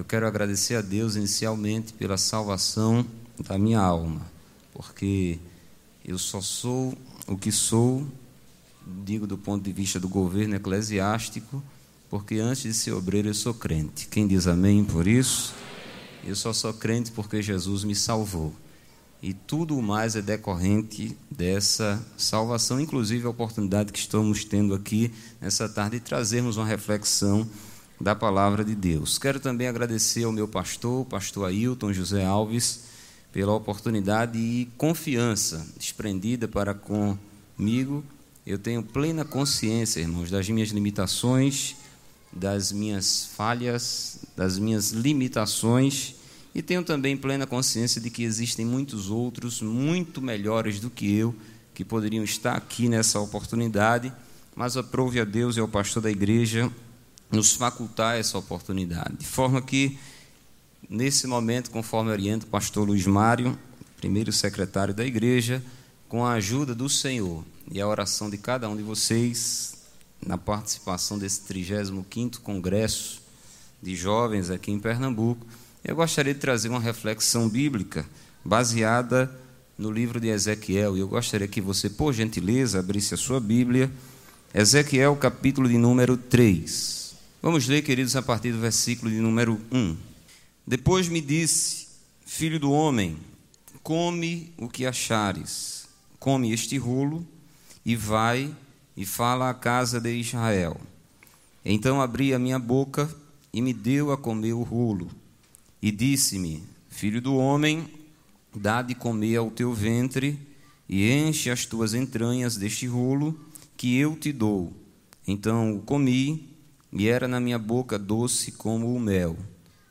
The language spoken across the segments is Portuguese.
eu quero agradecer a Deus inicialmente pela salvação da minha alma, porque eu só sou o que sou, digo do ponto de vista do governo eclesiástico, porque antes de ser obreiro eu sou crente. Quem diz amém por isso? Eu só sou crente porque Jesus me salvou. E tudo o mais é decorrente dessa salvação, inclusive a oportunidade que estamos tendo aqui nessa tarde de trazermos uma reflexão da palavra de Deus. Quero também agradecer ao meu pastor, pastor Ailton José Alves, pela oportunidade e confiança desprendida para comigo. Eu tenho plena consciência, irmãos, das minhas limitações, das minhas falhas, das minhas limitações e tenho também plena consciência de que existem muitos outros muito melhores do que eu que poderiam estar aqui nessa oportunidade, mas aprove a Deus e ao pastor da igreja nos facultar essa oportunidade. De forma que, nesse momento, conforme orienta o pastor Luiz Mário, primeiro secretário da igreja, com a ajuda do Senhor e a oração de cada um de vocês, na participação desse 35º Congresso de Jovens aqui em Pernambuco, eu gostaria de trazer uma reflexão bíblica baseada no livro de Ezequiel. E eu gostaria que você, por gentileza, abrisse a sua Bíblia. Ezequiel, capítulo de número 3. Vamos ler, queridos, a partir do versículo de número 1. Depois me disse: Filho do homem, come o que achares, come este rolo e vai e fala à casa de Israel. Então abri a minha boca e me deu a comer o rolo. E disse-me: Filho do homem, dá de comer ao teu ventre e enche as tuas entranhas deste rolo que eu te dou. Então o comi e era na minha boca doce como o mel.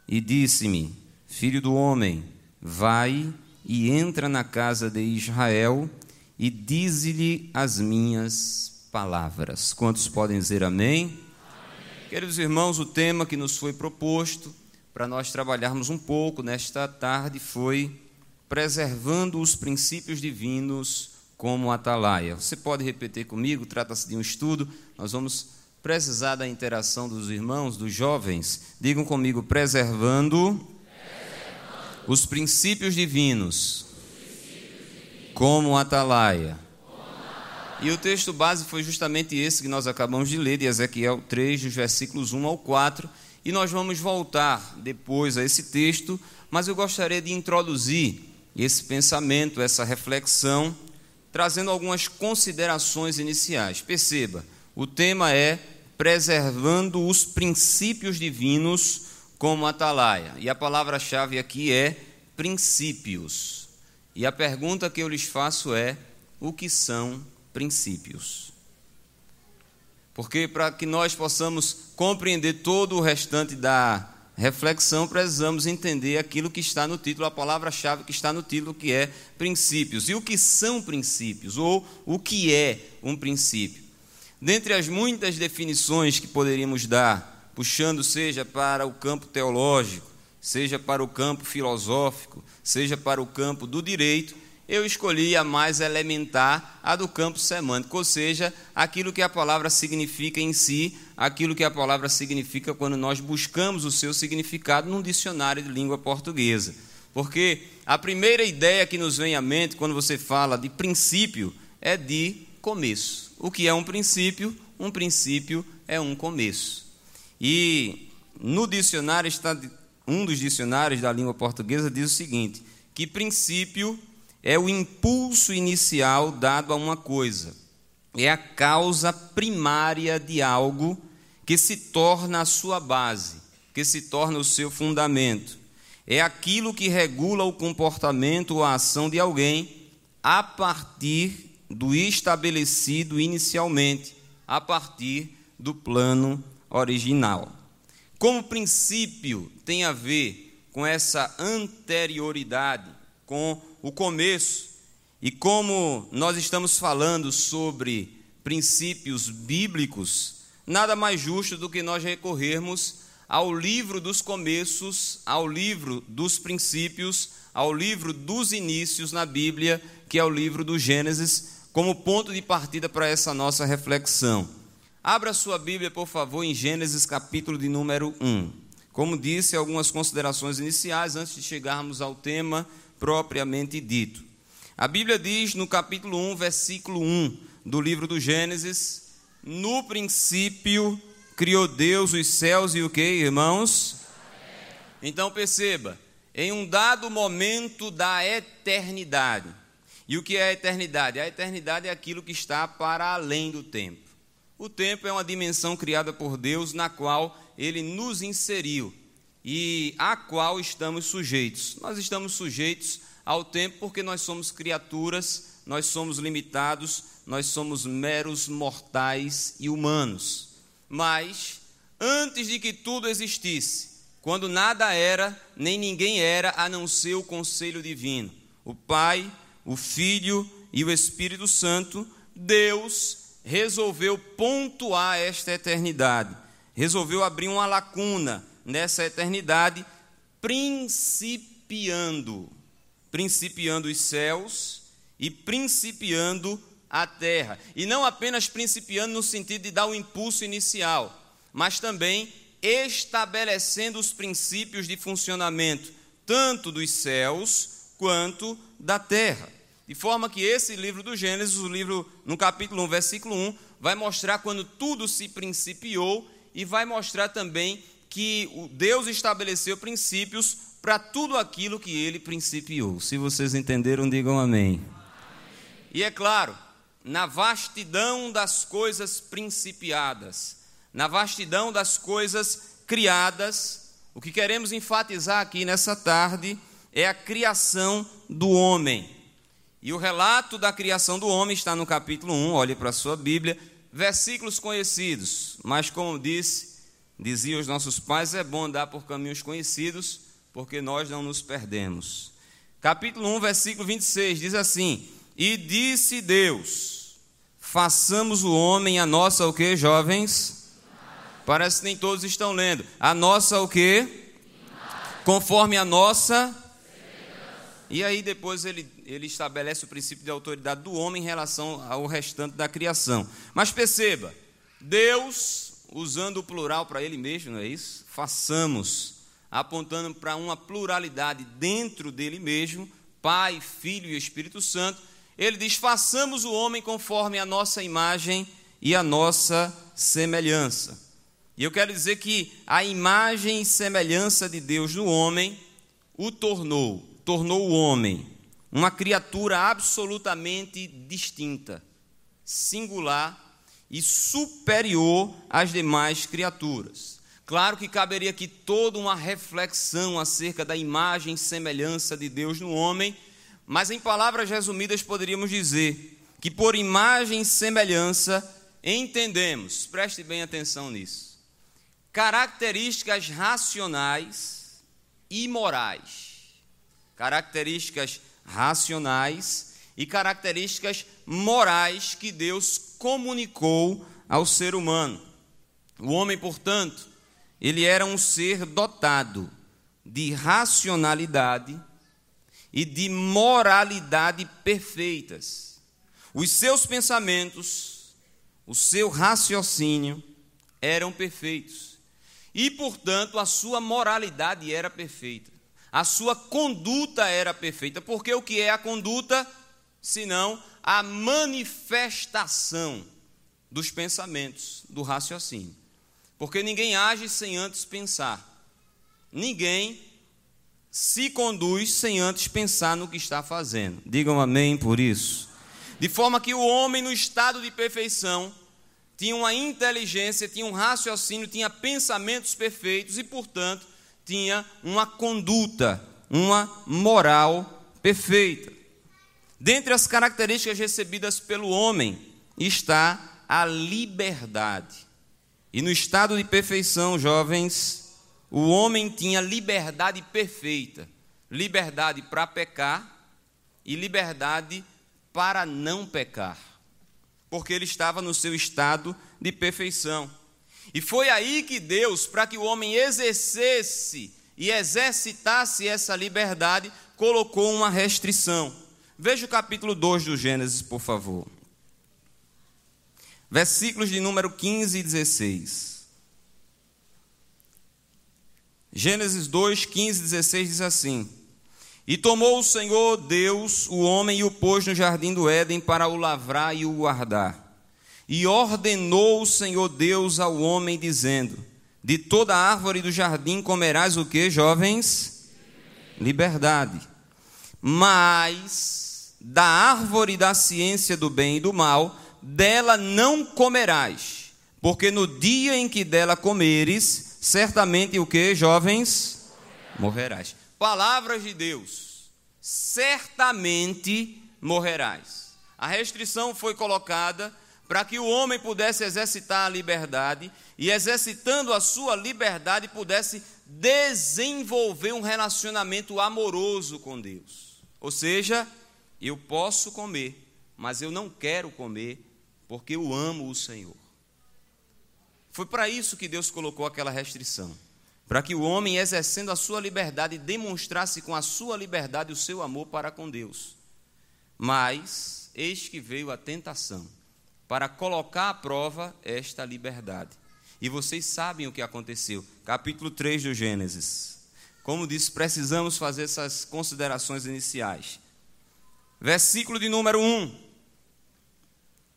E disse-me: Filho do homem, vai e entra na casa de Israel e dize-lhe as minhas palavras. Quantos podem dizer amém? amém? Queridos irmãos, o tema que nos foi proposto para nós trabalharmos um pouco nesta tarde foi preservando os princípios divinos como atalaia. Você pode repetir comigo? Trata-se de um estudo. Nós vamos precisar da interação dos irmãos, dos jovens. Digam comigo: preservando, preservando. os princípios divinos, como atalaia. E o texto base foi justamente esse que nós acabamos de ler, de Ezequiel 3, dos versículos 1 ao 4 e nós vamos voltar depois a esse texto, mas eu gostaria de introduzir esse pensamento, essa reflexão, trazendo algumas considerações iniciais. Perceba, o tema é preservando os princípios divinos como atalaia. E a palavra-chave aqui é princípios. E a pergunta que eu lhes faço é: o que são princípios? Porque para que nós possamos compreender todo o restante da reflexão, precisamos entender aquilo que está no título, a palavra-chave que está no título, que é princípios. E o que são princípios? Ou o que é um princípio? Dentre as muitas definições que poderíamos dar, puxando seja para o campo teológico, seja para o campo filosófico, seja para o campo do direito, eu escolhi a mais elementar, a do campo semântico, ou seja, aquilo que a palavra significa em si, aquilo que a palavra significa quando nós buscamos o seu significado num dicionário de língua portuguesa. Porque a primeira ideia que nos vem à mente quando você fala de princípio é de começo. O que é um princípio? Um princípio é um começo. E no dicionário está um dos dicionários da língua portuguesa diz o seguinte: que princípio é o impulso inicial dado a uma coisa, é a causa primária de algo que se torna a sua base, que se torna o seu fundamento. É aquilo que regula o comportamento ou a ação de alguém a partir do estabelecido inicialmente, a partir do plano original. Como princípio tem a ver com essa anterioridade, com o começo. E como nós estamos falando sobre princípios bíblicos, nada mais justo do que nós recorrermos ao livro dos começos, ao livro dos princípios, ao livro dos inícios na Bíblia, que é o livro do Gênesis, como ponto de partida para essa nossa reflexão. Abra sua Bíblia, por favor, em Gênesis capítulo de número 1. Como disse, algumas considerações iniciais antes de chegarmos ao tema propriamente dito. A Bíblia diz no capítulo 1, versículo 1 do livro do Gênesis: No princípio criou Deus os céus e o que, irmãos? Então perceba, em um dado momento da eternidade. E o que é a eternidade? A eternidade é aquilo que está para além do tempo. O tempo é uma dimensão criada por Deus na qual ele nos inseriu e a qual estamos sujeitos. Nós estamos sujeitos ao tempo porque nós somos criaturas, nós somos limitados, nós somos meros mortais e humanos. Mas, antes de que tudo existisse, quando nada era, nem ninguém era, a não ser o conselho divino, o Pai, o Filho e o Espírito Santo, Deus resolveu pontuar esta eternidade, resolveu abrir uma lacuna nessa eternidade, principiando, principiando os céus e principiando a terra. E não apenas principiando no sentido de dar o impulso inicial, mas também estabelecendo os princípios de funcionamento tanto dos céus quanto da terra. De forma que esse livro do Gênesis, o livro no capítulo 1, versículo 1, vai mostrar quando tudo se principiou e vai mostrar também que Deus estabeleceu princípios para tudo aquilo que ele principiou. Se vocês entenderam, digam amém. E é claro, na vastidão das coisas principiadas, na vastidão das coisas criadas, o que queremos enfatizar aqui nessa tarde é a criação do homem. E o relato da criação do homem está no capítulo 1, olhe para a sua Bíblia, versículos conhecidos, mas como disse, diziam os nossos pais, é bom andar por caminhos conhecidos, porque nós não nos perdemos. Capítulo 1, versículo 26 diz assim: E disse Deus: Façamos o homem a nossa o que, jovens? Parece que nem todos estão lendo. A nossa o que? Conforme a nossa. E aí depois ele, ele estabelece o princípio de autoridade do homem em relação ao restante da criação. Mas perceba, Deus, usando o plural para ele mesmo, não é isso? Façamos, apontando para uma pluralidade dentro dele mesmo, Pai, Filho e Espírito Santo. Ele diz: façamos o homem conforme a nossa imagem e a nossa semelhança. E eu quero dizer que a imagem e semelhança de Deus no homem o tornou, tornou o homem uma criatura absolutamente distinta, singular e superior às demais criaturas. Claro que caberia aqui toda uma reflexão acerca da imagem e semelhança de Deus no homem, mas em palavras resumidas poderíamos dizer que por imagem e semelhança entendemos, preste bem atenção nisso características racionais e morais. Características racionais e características morais que Deus comunicou ao ser humano. O homem, portanto, ele era um ser dotado de racionalidade e de moralidade perfeitas. Os seus pensamentos, o seu raciocínio eram perfeitos. E, portanto, a sua moralidade era perfeita. A sua conduta era perfeita. Porque o que é a conduta? Senão a manifestação dos pensamentos, do raciocínio. Porque ninguém age sem antes pensar. Ninguém se conduz sem antes pensar no que está fazendo. Digam amém por isso. De forma que o homem, no estado de perfeição, tinha uma inteligência, tinha um raciocínio, tinha pensamentos perfeitos e, portanto, tinha uma conduta, uma moral perfeita. Dentre as características recebidas pelo homem está a liberdade. E no estado de perfeição, jovens, o homem tinha liberdade perfeita: liberdade para pecar e liberdade para não pecar porque ele estava no seu estado de perfeição. E foi aí que Deus, para que o homem exercesse e exercitasse essa liberdade, colocou uma restrição. Veja o capítulo 2 do Gênesis, por favor. Versículos de número 15 e 16. Gênesis 2, 15, 16 diz assim: E tomou o Senhor Deus o homem e o pôs no jardim do Éden para o lavrar e o guardar. E ordenou o Senhor Deus ao homem, dizendo: De toda árvore do jardim comerás o que, jovens? Liberdade. Mas da árvore da ciência do bem e do mal, dela não comerás, porque no dia em que dela comeres, certamente o que, jovens? Morrerás. Palavras de Deus, certamente morrerás. A restrição foi colocada para que o homem pudesse exercitar a liberdade e, exercitando a sua liberdade, pudesse desenvolver um relacionamento amoroso com Deus. Ou seja, eu posso comer, mas eu não quero comer porque eu amo o Senhor. Foi para isso que Deus colocou aquela restrição para que o homem, exercendo a sua liberdade, demonstrasse com a sua liberdade o seu amor para com Deus. Mas, eis que veio a tentação para colocar à prova esta liberdade. E vocês sabem o que aconteceu. Capítulo 3 do Gênesis. Como disse, precisamos fazer essas considerações iniciais. Versículo de número 1.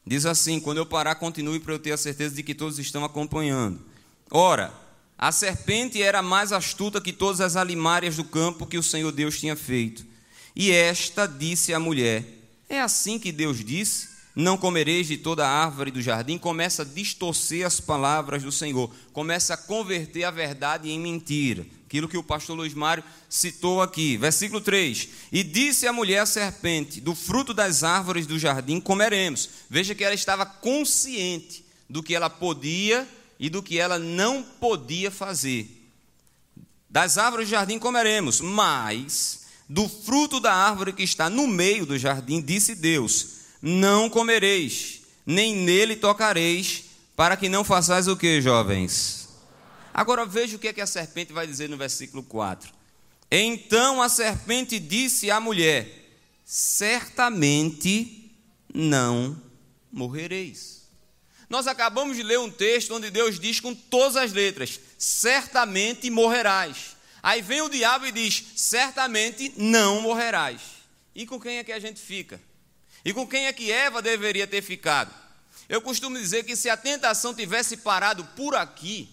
Diz assim: quando eu parar, continue para eu ter a certeza de que todos estão acompanhando. Ora, a serpente era mais astuta que todas as alimárias do campo que o Senhor Deus tinha feito. E esta disse à mulher: É assim que Deus disse: Não comereis de toda árvore do jardim. Começa a distorcer as palavras do Senhor, começa a converter a verdade em mentira aquilo que o pastor Luiz Mário citou aqui. Versículo 3: E disse a mulher à serpente: Do fruto das árvores do jardim comeremos. Veja que ela estava consciente do que ela podia e do que ela não podia fazer. Das árvores do jardim comeremos, mas do fruto da árvore que está no meio do jardim, disse Deus: Não comereis, nem nele tocareis, para que não façais o que, jovens? Agora veja o que, é que a serpente vai dizer no versículo 4. Então a serpente disse à mulher: Certamente não morrereis. Nós acabamos de ler um texto onde Deus diz com todas as letras: Certamente morrerás. Aí vem o diabo e diz: Certamente não morrerás. E com quem é que a gente fica? E com quem é que Eva deveria ter ficado? Eu costumo dizer que se a tentação tivesse parado por aqui,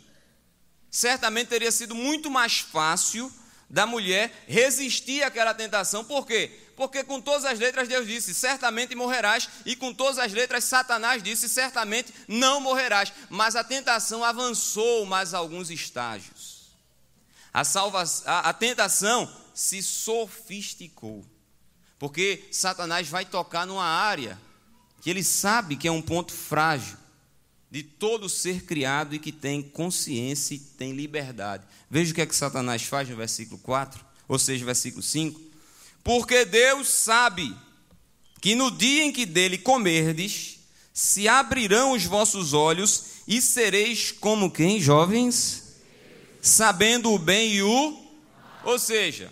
certamente teria sido muito mais fácil da mulher resistir àquela tentação. Por quê? Porque com todas as letras Deus disse: certamente morrerás, e com todas as letras Satanás disse: certamente não morrerás. Mas a tentação avançou mais alguns estágios. A, salva, a, a tentação se sofisticou. Porque Satanás vai tocar numa área que ele sabe que é um ponto frágil de todo ser criado e que tem consciência e tem liberdade. Veja o que é que Satanás faz no versículo 4, ou seja, versículo 5. Porque Deus sabe que no dia em que dele comerdes, se abrirão os vossos olhos e sereis como quem, jovens? Sabendo o bem e o. Ou seja,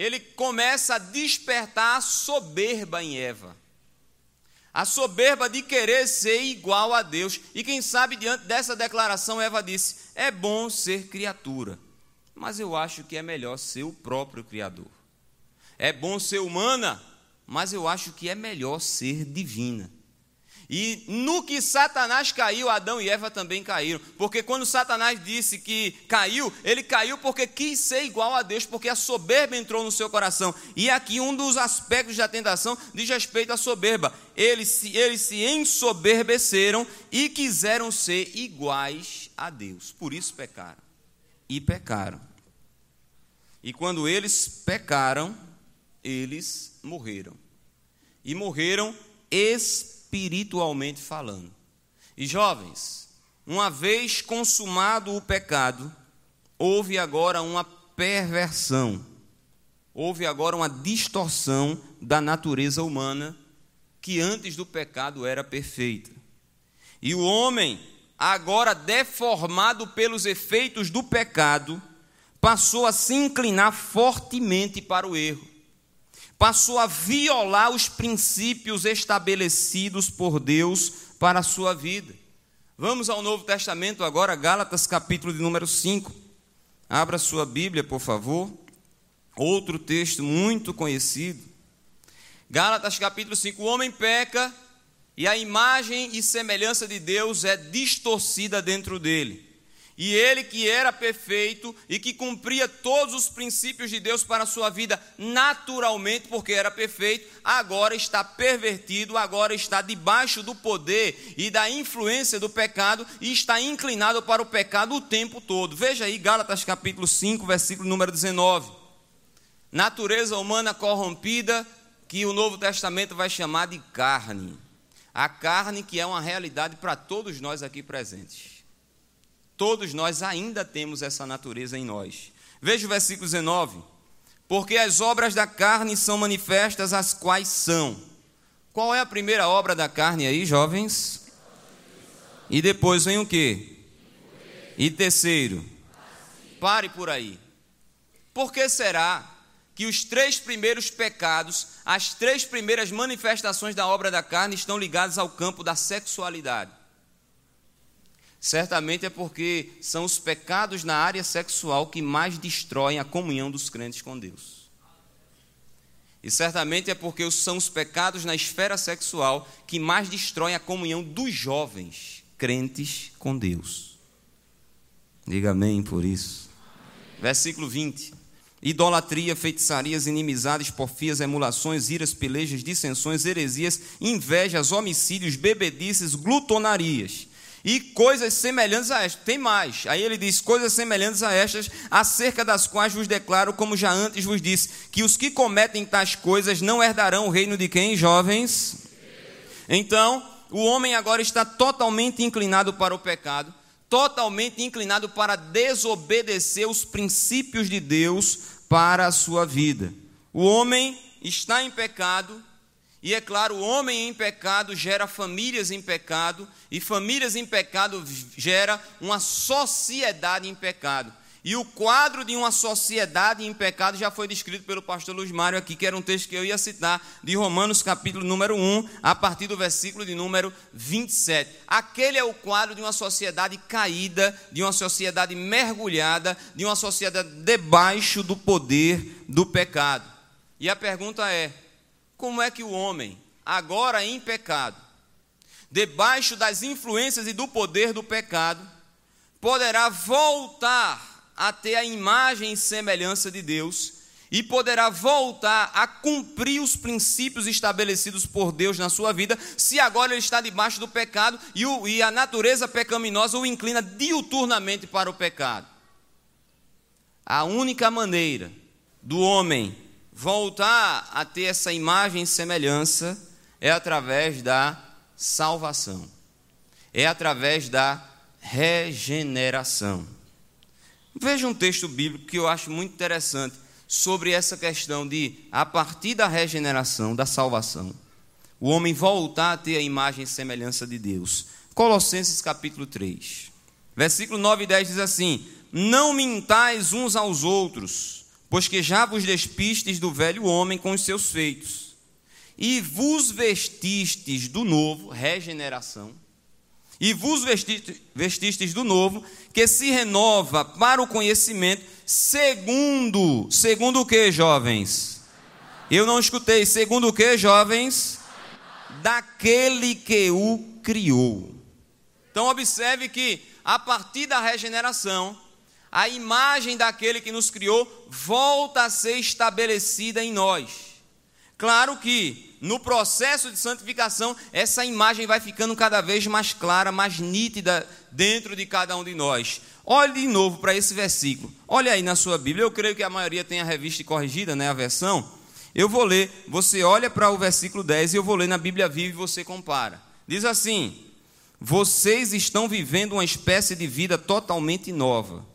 ele começa a despertar a soberba em Eva. A soberba de querer ser igual a Deus. E quem sabe, diante dessa declaração, Eva disse: É bom ser criatura, mas eu acho que é melhor ser o próprio Criador. É bom ser humana, mas eu acho que é melhor ser divina. E no que Satanás caiu, Adão e Eva também caíram. Porque quando Satanás disse que caiu, ele caiu porque quis ser igual a Deus, porque a soberba entrou no seu coração. E aqui um dos aspectos da tentação diz respeito à soberba. Eles se, eles se ensoberbeceram e quiseram ser iguais a Deus. Por isso pecaram. E pecaram. E quando eles pecaram, eles morreram. E morreram espiritualmente espiritualmente falando. E jovens, uma vez consumado o pecado, houve agora uma perversão, houve agora uma distorção da natureza humana que antes do pecado era perfeita. E o homem, agora deformado pelos efeitos do pecado, passou a se inclinar fortemente para o erro passou a violar os princípios estabelecidos por Deus para a sua vida. Vamos ao Novo Testamento agora, Gálatas capítulo de número 5. Abra sua Bíblia, por favor. Outro texto muito conhecido. Gálatas capítulo 5. O homem peca e a imagem e semelhança de Deus é distorcida dentro dele. E ele que era perfeito e que cumpria todos os princípios de Deus para a sua vida naturalmente, porque era perfeito, agora está pervertido, agora está debaixo do poder e da influência do pecado e está inclinado para o pecado o tempo todo. Veja aí Gálatas capítulo 5, versículo número 19. Natureza humana corrompida, que o Novo Testamento vai chamar de carne. A carne que é uma realidade para todos nós aqui presentes. Todos nós ainda temos essa natureza em nós. Veja o versículo 19. Porque as obras da carne são manifestas, as quais são. Qual é a primeira obra da carne aí, jovens? E depois vem o quê? E terceiro, pare por aí. Por que será que os três primeiros pecados, as três primeiras manifestações da obra da carne estão ligadas ao campo da sexualidade? Certamente é porque são os pecados na área sexual que mais destroem a comunhão dos crentes com Deus. E certamente é porque são os pecados na esfera sexual que mais destroem a comunhão dos jovens crentes com Deus. Diga amém por isso. Versículo 20. Idolatria, feitiçarias, inimizades, porfias, emulações, iras, pelejas, dissensões, heresias, invejas, homicídios, bebedices, glutonarias e coisas semelhantes a estas. Tem mais. Aí ele diz: coisas semelhantes a estas, acerca das quais vos declaro, como já antes vos disse, que os que cometem tais coisas não herdarão o reino de quem, jovens? Então, o homem agora está totalmente inclinado para o pecado, totalmente inclinado para desobedecer os princípios de Deus para a sua vida. O homem está em pecado, e é claro, o homem em pecado gera famílias em pecado, e famílias em pecado gera uma sociedade em pecado. E o quadro de uma sociedade em pecado já foi descrito pelo pastor Luiz Mário aqui, que era um texto que eu ia citar, de Romanos capítulo número 1, a partir do versículo de número 27. Aquele é o quadro de uma sociedade caída, de uma sociedade mergulhada, de uma sociedade debaixo do poder do pecado. E a pergunta é: como é que o homem, agora em pecado, debaixo das influências e do poder do pecado, poderá voltar a ter a imagem e semelhança de Deus e poderá voltar a cumprir os princípios estabelecidos por Deus na sua vida, se agora ele está debaixo do pecado e, o, e a natureza pecaminosa o inclina diuturnamente para o pecado. A única maneira do homem voltar a ter essa imagem e semelhança é através da salvação, é através da regeneração. Veja um texto bíblico que eu acho muito interessante sobre essa questão de, a partir da regeneração, da salvação, o homem voltar a ter a imagem e semelhança de Deus. Colossenses capítulo 3, versículo 9 e 10 diz assim: Não mintais uns aos outros pois que já vos despistes do velho homem com os seus feitos, e vos vestistes do novo, regeneração, e vos vestistes, do novo, que se renova para o conhecimento, segundo, segundo o que, jovens? Eu não escutei, segundo o que, jovens? Daquele que o criou. Então, observe que, a partir da regeneração, a imagem daquele que nos criou volta a ser estabelecida em nós. Claro que no processo de santificação, essa imagem vai ficando cada vez mais clara, mais nítida dentro de cada um de nós. Olhe de novo para esse versículo. Olha aí na sua Bíblia. Eu creio que a maioria tem a revista corrigida, né, a versão. Eu vou ler, você olha para o versículo 10 e eu vou ler na Bíblia Viva e você compara. Diz assim: Vocês estão vivendo uma espécie de vida totalmente nova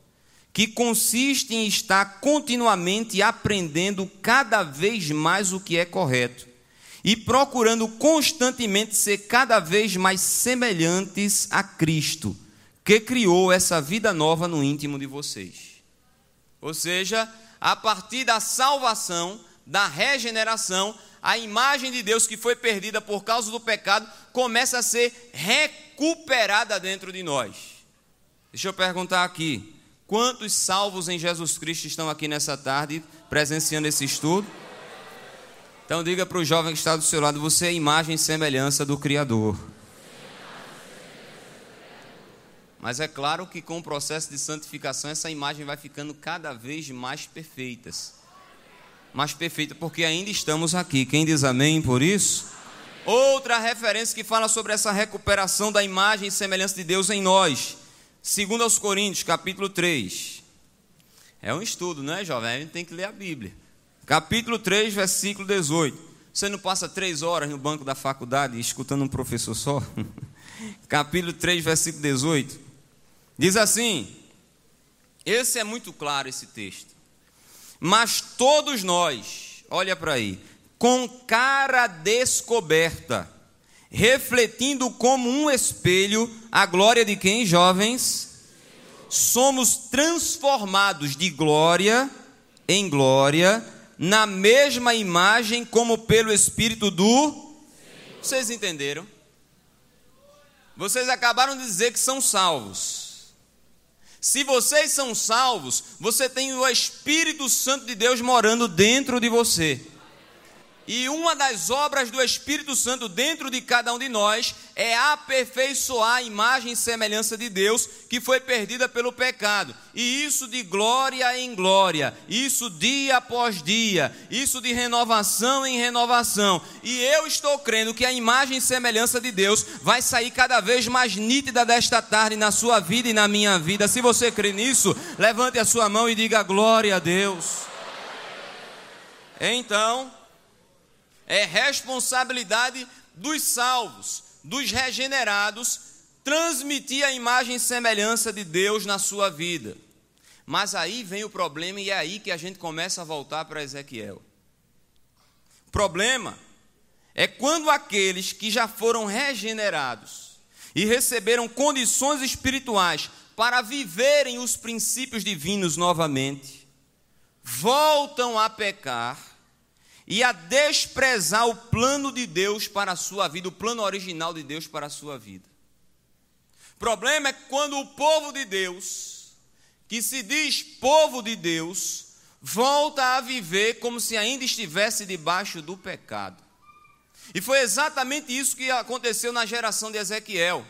que consiste em estar continuamente aprendendo cada vez mais o que é correto e procurando constantemente ser cada vez mais semelhantes a Cristo, que criou essa vida nova no íntimo de vocês. Ou seja, a partir da salvação, da regeneração, a imagem de Deus que foi perdida por causa do pecado começa a ser recuperada dentro de nós. Deixa eu perguntar aqui: Quantos salvos em Jesus Cristo estão aqui nessa tarde presenciando esse estudo? Então diga para o jovem que está do seu lado: você é imagem e semelhança do Criador. Mas é claro que com o processo de santificação, essa imagem vai ficando cada vez mais perfeita. Mais perfeita, porque ainda estamos aqui. Quem diz amém por isso? Outra referência que fala sobre essa recuperação da imagem e semelhança de Deus em nós. Segundo aos Coríntios, capítulo 3. É um estudo, não é, jovem? A gente tem que ler a Bíblia. Capítulo 3, versículo 18. Você não passa três horas no banco da faculdade escutando um professor só? Capítulo 3, versículo 18. Diz assim: esse é muito claro esse texto. Mas todos nós, olha para aí, com cara descoberta, refletindo como um espelho a glória de quem, jovens? Somos transformados de glória em glória, na mesma imagem como pelo Espírito do. Vocês entenderam? Vocês acabaram de dizer que são salvos. Se vocês são salvos, você tem o Espírito Santo de Deus morando dentro de você. E uma das obras do Espírito Santo dentro de cada um de nós é aperfeiçoar a imagem e semelhança de Deus que foi perdida pelo pecado. E isso de glória em glória, isso dia após dia, isso de renovação em renovação. E eu estou crendo que a imagem e semelhança de Deus vai sair cada vez mais nítida desta tarde na sua vida e na minha vida. Se você crê nisso, levante a sua mão e diga glória a Deus. Então, é responsabilidade dos salvos, dos regenerados, transmitir a imagem e semelhança de Deus na sua vida. Mas aí vem o problema e é aí que a gente começa a voltar para Ezequiel. O problema é quando aqueles que já foram regenerados e receberam condições espirituais para viverem os princípios divinos novamente, voltam a pecar e a desprezar o plano de Deus para a sua vida, o plano original de Deus para a sua vida. O problema é quando o povo de Deus, que se diz povo de Deus, volta a viver como se ainda estivesse debaixo do pecado. E foi exatamente isso que aconteceu na geração de Ezequiel.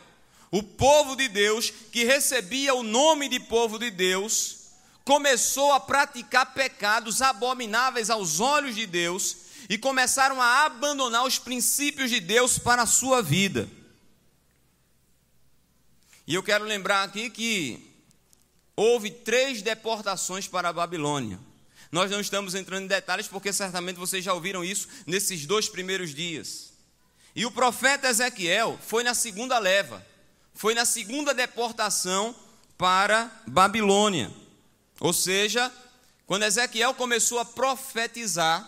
O povo de Deus, que recebia o nome de povo de Deus, começou a praticar pecados abomináveis aos olhos de Deus e começaram a abandonar os princípios de Deus para a sua vida. E eu quero lembrar aqui que houve três deportações para a Babilônia. Nós não estamos entrando em detalhes porque certamente vocês já ouviram isso nesses dois primeiros dias. E o profeta Ezequiel foi na segunda leva, foi na segunda deportação para Babilônia. Ou seja, quando Ezequiel começou a profetizar,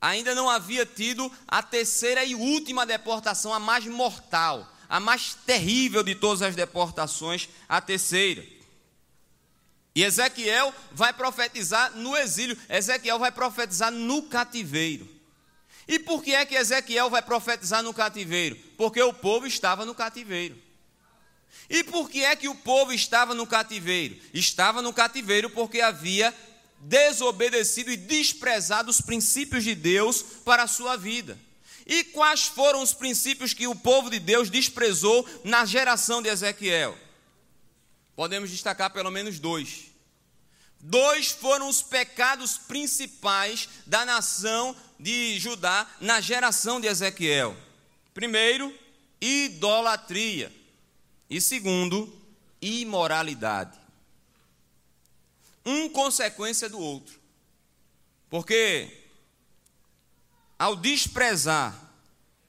ainda não havia tido a terceira e última deportação, a mais mortal, a mais terrível de todas as deportações, a terceira. E Ezequiel vai profetizar no exílio, Ezequiel vai profetizar no cativeiro. E por que é que Ezequiel vai profetizar no cativeiro? Porque o povo estava no cativeiro. E por que é que o povo estava no cativeiro? Estava no cativeiro porque havia desobedecido e desprezado os princípios de Deus para a sua vida. E quais foram os princípios que o povo de Deus desprezou na geração de Ezequiel? Podemos destacar pelo menos dois. Dois foram os pecados principais da nação de Judá na geração de Ezequiel. Primeiro, idolatria. E segundo, imoralidade. Um consequência do outro. Porque ao desprezar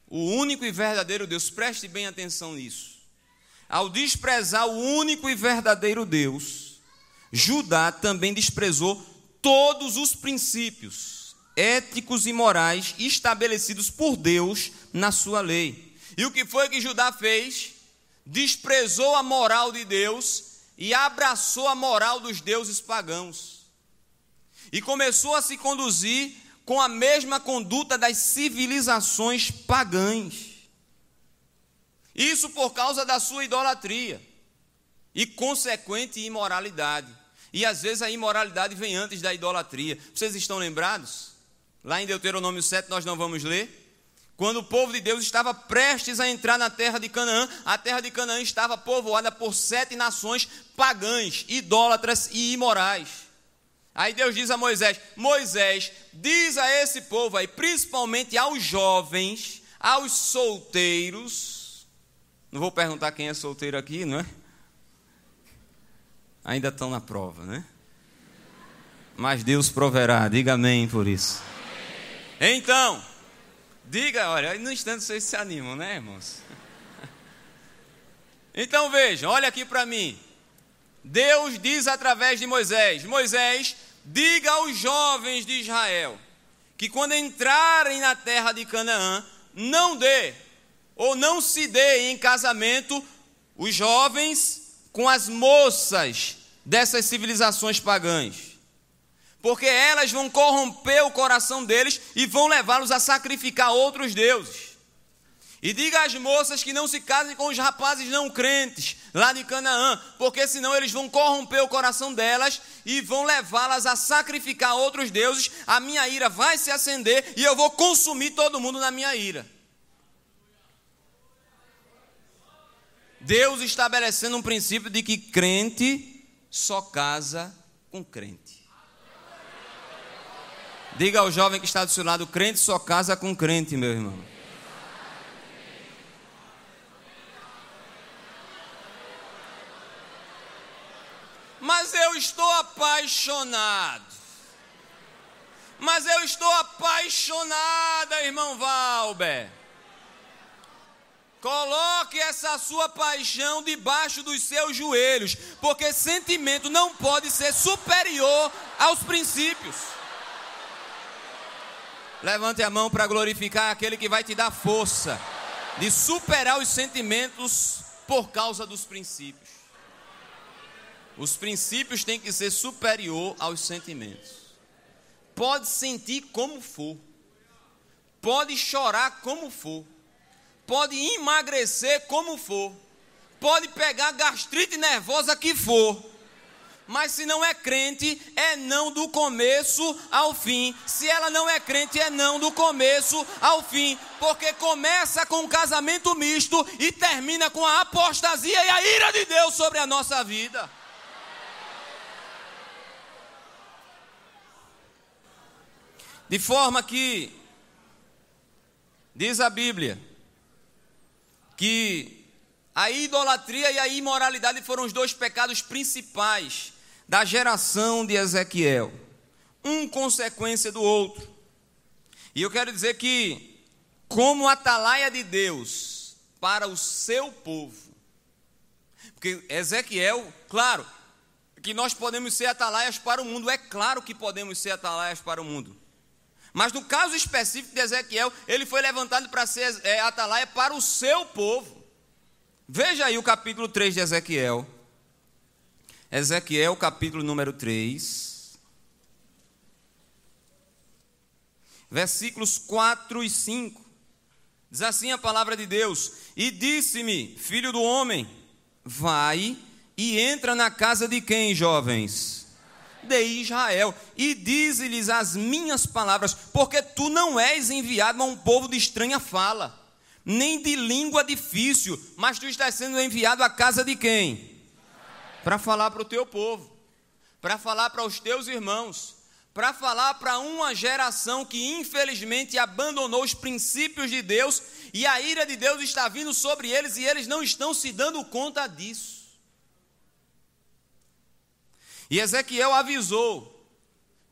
o único e verdadeiro Deus, preste bem atenção nisso. Ao desprezar o único e verdadeiro Deus, Judá também desprezou todos os princípios éticos e morais estabelecidos por Deus na sua lei. E o que foi que Judá fez? Desprezou a moral de Deus e abraçou a moral dos deuses pagãos. E começou a se conduzir com a mesma conduta das civilizações pagãs. Isso por causa da sua idolatria. e consequente imoralidade. E às vezes a imoralidade vem antes da idolatria. Vocês estão lembrados? Lá em Deuteronômio 7 nós não vamos ler. Quando o povo de Deus estava prestes a entrar na terra de Canaã, a terra de Canaã estava povoada por sete nações pagãs, idólatras e imorais. Aí Deus diz a Moisés: Moisés, diz a esse povo aí, principalmente aos jovens, aos solteiros. Não vou perguntar quem é solteiro aqui, não é? Ainda estão na prova, né? Mas Deus proverá, diga amém por isso. Então, diga, olha, no instante vocês se animam, né, irmãos? Então vejam, olha aqui para mim. Deus diz através de Moisés: Moisés, diga aos jovens de Israel que quando entrarem na terra de Canaã, não dê ou não se dê em casamento os jovens com as moças dessas civilizações pagãs. Porque elas vão corromper o coração deles e vão levá-los a sacrificar outros deuses. E diga às moças que não se casem com os rapazes não crentes lá de Canaã, porque senão eles vão corromper o coração delas e vão levá-las a sacrificar outros deuses. A minha ira vai se acender e eu vou consumir todo mundo na minha ira. Deus estabelecendo um princípio de que crente só casa com crente. Diga ao jovem que está do seu lado: crente só casa com crente, meu irmão. Mas eu estou apaixonado. Mas eu estou apaixonada, irmão Valber. Coloque essa sua paixão debaixo dos seus joelhos, porque sentimento não pode ser superior aos princípios. Levante a mão para glorificar aquele que vai te dar força de superar os sentimentos por causa dos princípios. Os princípios têm que ser superior aos sentimentos. Pode sentir como for. Pode chorar como for. Pode emagrecer como for. Pode pegar gastrite nervosa que for. Mas se não é crente, é não do começo ao fim. Se ela não é crente, é não do começo ao fim. Porque começa com um casamento misto e termina com a apostasia e a ira de Deus sobre a nossa vida. De forma que, diz a Bíblia, que a idolatria e a imoralidade foram os dois pecados principais da geração de Ezequiel, um consequência do outro. E eu quero dizer que, como atalaia de Deus para o seu povo, porque Ezequiel, claro, que nós podemos ser atalaias para o mundo, é claro que podemos ser atalaias para o mundo. Mas no caso específico de Ezequiel, ele foi levantado para ser é, atalaia para o seu povo. Veja aí o capítulo 3 de Ezequiel. Ezequiel, capítulo número 3. Versículos 4 e 5. Diz assim a palavra de Deus: E disse-me, filho do homem, vai e entra na casa de quem, jovens? de Israel, e dize-lhes as minhas palavras, porque tu não és enviado a um povo de estranha fala, nem de língua difícil, mas tu estás sendo enviado à casa de quem? Para falar para o teu povo, para falar para os teus irmãos, para falar para uma geração que infelizmente abandonou os princípios de Deus e a ira de Deus está vindo sobre eles e eles não estão se dando conta disso. E Ezequiel avisou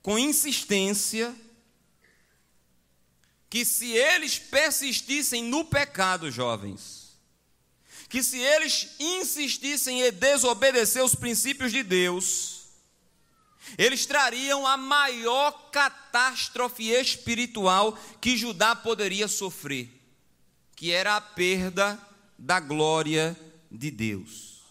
com insistência que se eles persistissem no pecado, jovens, que se eles insistissem em desobedecer os princípios de Deus, eles trariam a maior catástrofe espiritual que Judá poderia sofrer, que era a perda da glória de Deus.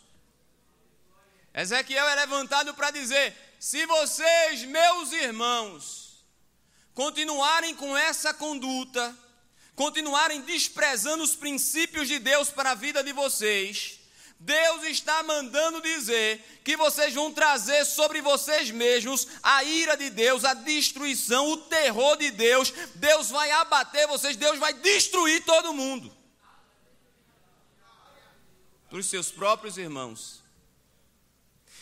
Ezequiel é levantado para dizer: se vocês, meus irmãos, continuarem com essa conduta, continuarem desprezando os princípios de Deus para a vida de vocês, Deus está mandando dizer que vocês vão trazer sobre vocês mesmos a ira de Deus, a destruição, o terror de Deus. Deus vai abater vocês, Deus vai destruir todo mundo. Para os seus próprios irmãos.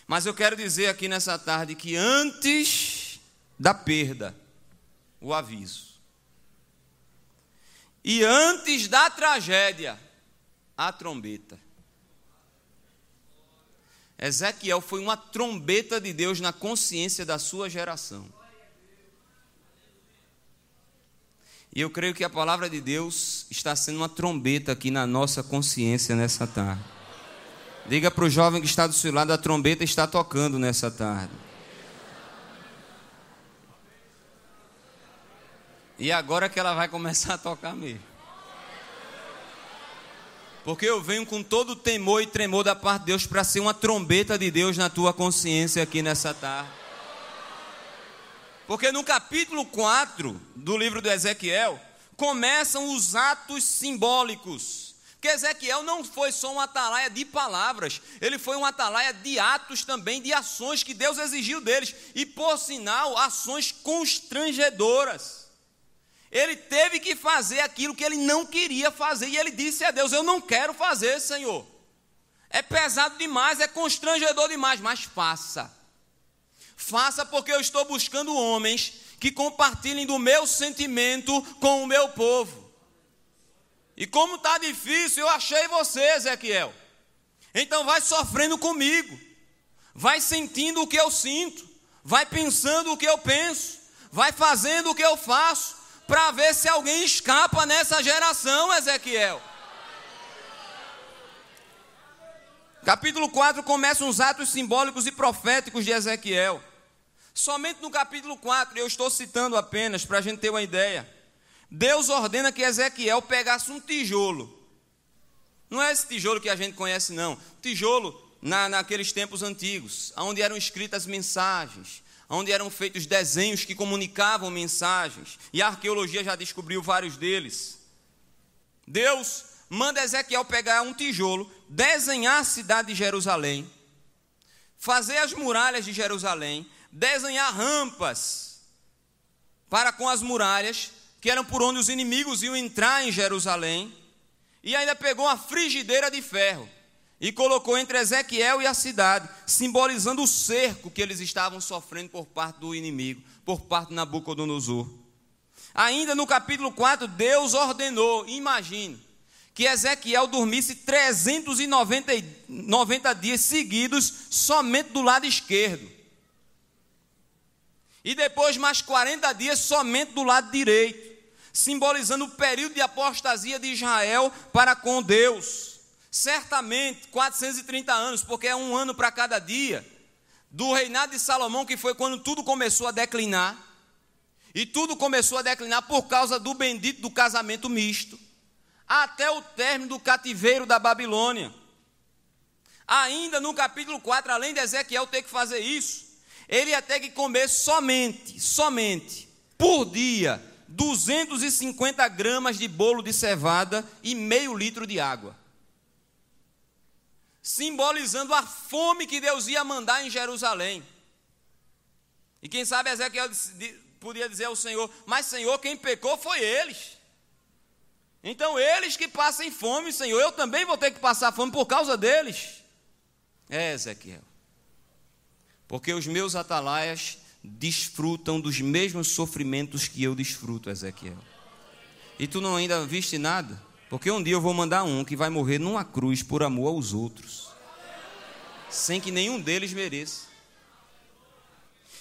Mas eu quero dizer aqui nessa tarde que antes da perda, o aviso. E antes da tragédia, a trombeta. Ezequiel foi uma trombeta de Deus na consciência da sua geração. E eu creio que a palavra de Deus está sendo uma trombeta aqui na nossa consciência nessa tarde. Diga para o jovem que está do seu lado: a trombeta está tocando nessa tarde. E agora que ela vai começar a tocar mesmo. Porque eu venho com todo o temor e tremor da parte de Deus para ser uma trombeta de Deus na tua consciência aqui nessa tarde. Porque no capítulo 4 do livro de Ezequiel começam os atos simbólicos. Porque Ezequiel não foi só um atalaia de palavras, ele foi um atalaia de atos também, de ações que Deus exigiu deles, e por sinal, ações constrangedoras. Ele teve que fazer aquilo que ele não queria fazer. E ele disse a Deus: Eu não quero fazer, Senhor. É pesado demais, é constrangedor demais, mas faça. Faça porque eu estou buscando homens que compartilhem do meu sentimento com o meu povo. E como está difícil, eu achei você, Ezequiel. Então vai sofrendo comigo, vai sentindo o que eu sinto, vai pensando o que eu penso, vai fazendo o que eu faço, para ver se alguém escapa nessa geração, Ezequiel. Capítulo 4 começa uns atos simbólicos e proféticos de Ezequiel. Somente no capítulo 4, eu estou citando apenas para a gente ter uma ideia. Deus ordena que Ezequiel pegasse um tijolo. Não é esse tijolo que a gente conhece, não. Tijolo na, naqueles tempos antigos, onde eram escritas mensagens, onde eram feitos desenhos que comunicavam mensagens, e a arqueologia já descobriu vários deles. Deus manda Ezequiel pegar um tijolo, desenhar a cidade de Jerusalém, fazer as muralhas de Jerusalém, desenhar rampas para com as muralhas, que eram por onde os inimigos iam entrar em Jerusalém, e ainda pegou uma frigideira de ferro e colocou entre Ezequiel e a cidade, simbolizando o cerco que eles estavam sofrendo por parte do inimigo, por parte de Nabucodonosor. Ainda no capítulo 4, Deus ordenou, imagine, que Ezequiel dormisse 390 90 dias seguidos somente do lado esquerdo. E depois mais 40 dias somente do lado direito, simbolizando o período de apostasia de Israel para com Deus. Certamente 430 anos, porque é um ano para cada dia, do reinado de Salomão, que foi quando tudo começou a declinar. E tudo começou a declinar por causa do bendito do casamento misto, até o término do cativeiro da Babilônia. Ainda no capítulo 4, além de Ezequiel ter que fazer isso, ele ia ter que comer somente, somente, por dia, 250 gramas de bolo de cevada e meio litro de água simbolizando a fome que Deus ia mandar em Jerusalém. E quem sabe Ezequiel podia dizer ao Senhor: Mas, Senhor, quem pecou foi eles. Então, eles que passem fome, Senhor, eu também vou ter que passar fome por causa deles. É, Ezequiel. Porque os meus atalaias desfrutam dos mesmos sofrimentos que eu desfruto, Ezequiel. E tu não ainda viste nada? Porque um dia eu vou mandar um que vai morrer numa cruz por amor aos outros, sem que nenhum deles mereça.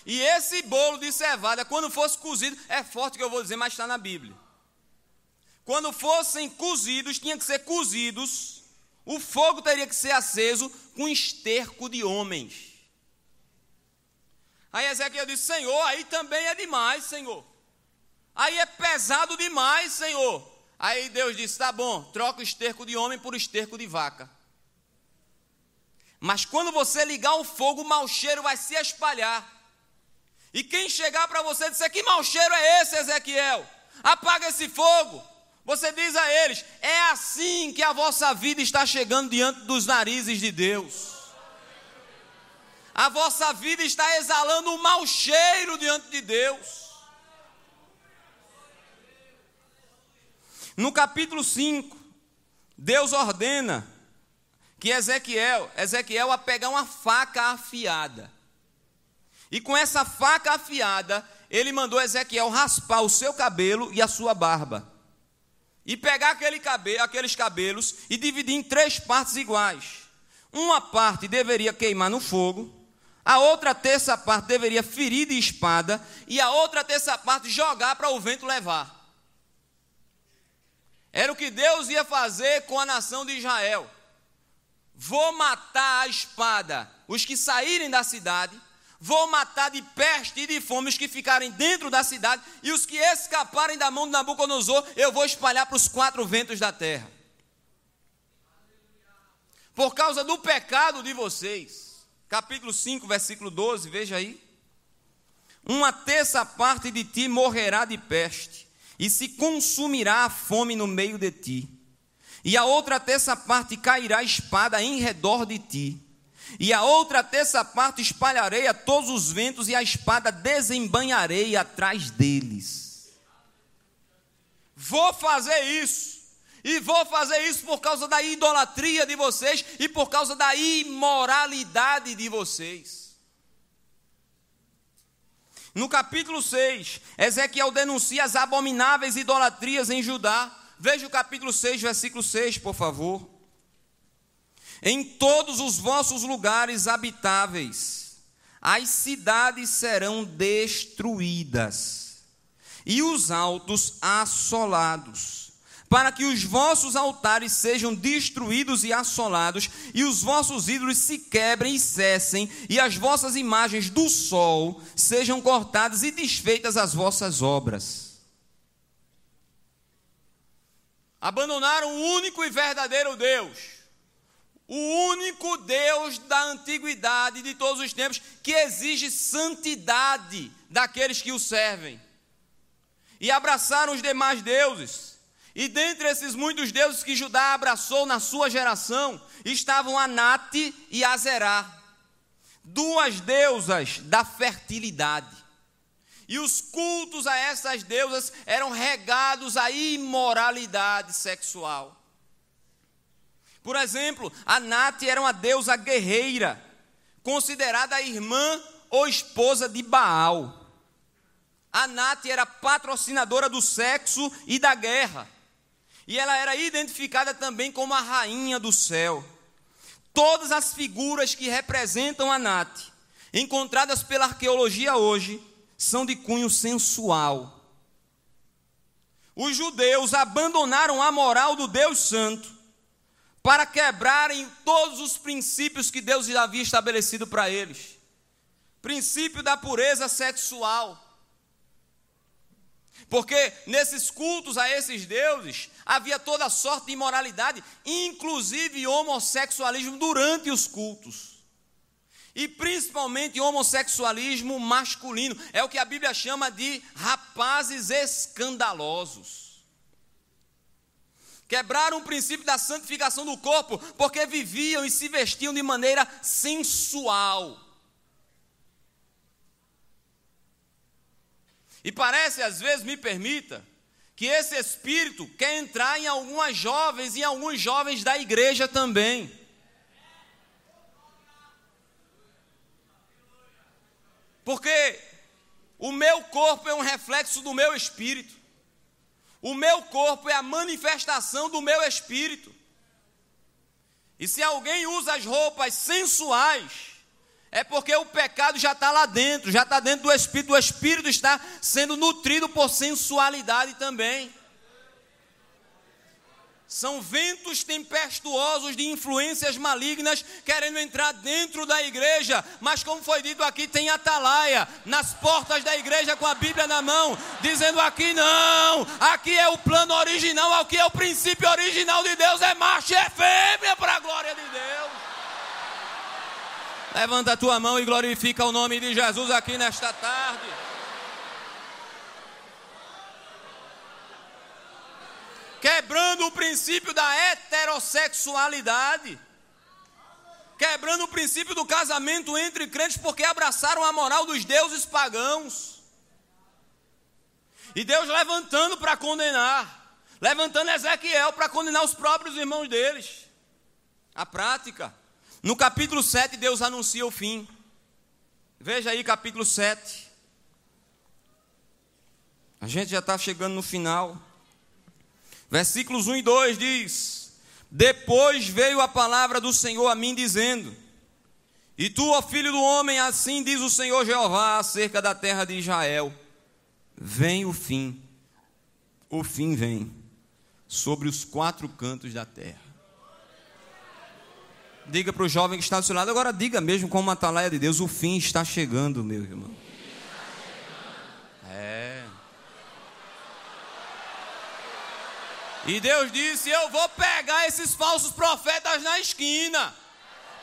E esse bolo de cevada, quando fosse cozido, é forte que eu vou dizer, mas está na Bíblia. Quando fossem cozidos, tinha que ser cozidos, o fogo teria que ser aceso com esterco de homens. Aí Ezequiel disse: Senhor, aí também é demais, Senhor. Aí é pesado demais, Senhor. Aí Deus disse: tá bom, troca o esterco de homem por esterco de vaca. Mas quando você ligar o fogo, o mau cheiro vai se espalhar. E quem chegar para você e disser: Que mau cheiro é esse, Ezequiel? Apaga esse fogo. Você diz a eles: é assim que a vossa vida está chegando diante dos narizes de Deus. A vossa vida está exalando um mau cheiro diante de Deus. No capítulo 5, Deus ordena que Ezequiel, Ezequiel a pegar uma faca afiada. E com essa faca afiada, ele mandou Ezequiel raspar o seu cabelo e a sua barba. E pegar aquele cabelo, aqueles cabelos e dividir em três partes iguais. Uma parte deveria queimar no fogo, a outra terça parte deveria ferir de espada, e a outra terça parte jogar para o vento levar. Era o que Deus ia fazer com a nação de Israel. Vou matar a espada os que saírem da cidade, vou matar de peste e de fome os que ficarem dentro da cidade, e os que escaparem da mão de Nabucodonosor, eu vou espalhar para os quatro ventos da terra. Por causa do pecado de vocês. Capítulo 5, versículo 12, veja aí. Uma terça parte de ti morrerá de peste e se consumirá a fome no meio de ti. E a outra terça parte cairá a espada em redor de ti. E a outra terça parte espalharei a todos os ventos, e a espada desembanharei atrás deles. Vou fazer isso. E vou fazer isso por causa da idolatria de vocês e por causa da imoralidade de vocês. No capítulo 6, Ezequiel denuncia as abomináveis idolatrias em Judá. Veja o capítulo 6, versículo 6, por favor. Em todos os vossos lugares habitáveis, as cidades serão destruídas, e os altos assolados para que os vossos altares sejam destruídos e assolados, e os vossos ídolos se quebrem e cessem, e as vossas imagens do sol sejam cortadas e desfeitas as vossas obras. Abandonaram o único e verdadeiro Deus, o único Deus da antiguidade de todos os tempos, que exige santidade daqueles que o servem, e abraçaram os demais deuses e dentre esses muitos deuses que Judá abraçou na sua geração, estavam Anate e Azerá, duas deusas da fertilidade. E os cultos a essas deusas eram regados à imoralidade sexual. Por exemplo, Anate era uma deusa guerreira, considerada a irmã ou esposa de Baal. Anate era patrocinadora do sexo e da guerra e ela era identificada também como a rainha do céu. Todas as figuras que representam a Nath, encontradas pela arqueologia hoje, são de cunho sensual. Os judeus abandonaram a moral do Deus Santo para quebrarem todos os princípios que Deus havia estabelecido para eles. Princípio da pureza sexual, porque nesses cultos a esses deuses havia toda sorte de imoralidade, inclusive homossexualismo durante os cultos. E principalmente homossexualismo masculino, é o que a Bíblia chama de rapazes escandalosos. Quebraram o princípio da santificação do corpo, porque viviam e se vestiam de maneira sensual E parece, às vezes, me permita, que esse espírito quer entrar em algumas jovens e em alguns jovens da igreja também. Porque o meu corpo é um reflexo do meu espírito. O meu corpo é a manifestação do meu espírito. E se alguém usa as roupas sensuais, é porque o pecado já está lá dentro, já está dentro do espírito, o espírito está sendo nutrido por sensualidade também. São ventos tempestuosos de influências malignas querendo entrar dentro da igreja, mas como foi dito aqui, tem atalaia nas portas da igreja com a Bíblia na mão, dizendo aqui não, aqui é o plano original, aqui é o princípio original de Deus, é macho e é fêmea para a glória de Deus. Levanta a tua mão e glorifica o nome de Jesus aqui nesta tarde. quebrando o princípio da heterossexualidade, quebrando o princípio do casamento entre crentes porque abraçaram a moral dos deuses pagãos. E Deus levantando para condenar, levantando Ezequiel para condenar os próprios irmãos deles. A prática. No capítulo 7, Deus anuncia o fim. Veja aí, capítulo 7. A gente já está chegando no final. Versículos 1 e 2 diz: Depois veio a palavra do Senhor a mim, dizendo: E tu, ó filho do homem, assim diz o Senhor Jeová acerca da terra de Israel: Vem o fim, o fim vem sobre os quatro cantos da terra. Diga para o jovem que está do seu lado, agora diga mesmo como atalaia de Deus: o fim está chegando, meu irmão. É. E Deus disse: Eu vou pegar esses falsos profetas na esquina.